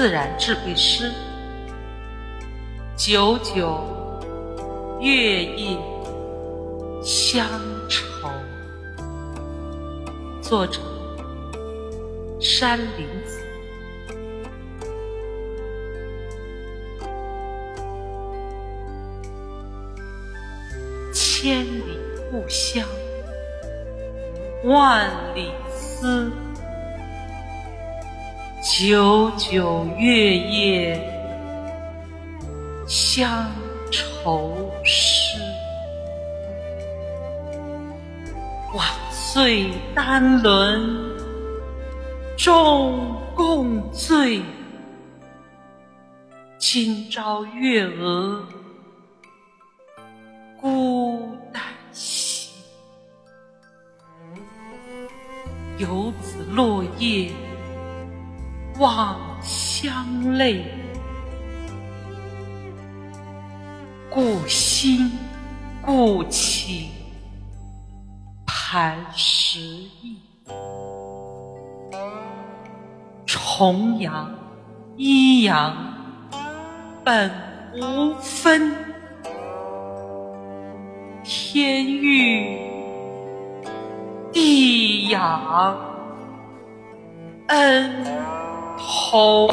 自然智慧诗。九九月夜乡愁，作者山林子。千里故乡，万里思。九九月夜乡愁诗。晚岁丹轮众共醉，今朝月娥。孤单兮，游子落叶望乡泪，故心故情磐石意。重阳一阳本无分。天欲地养恩好。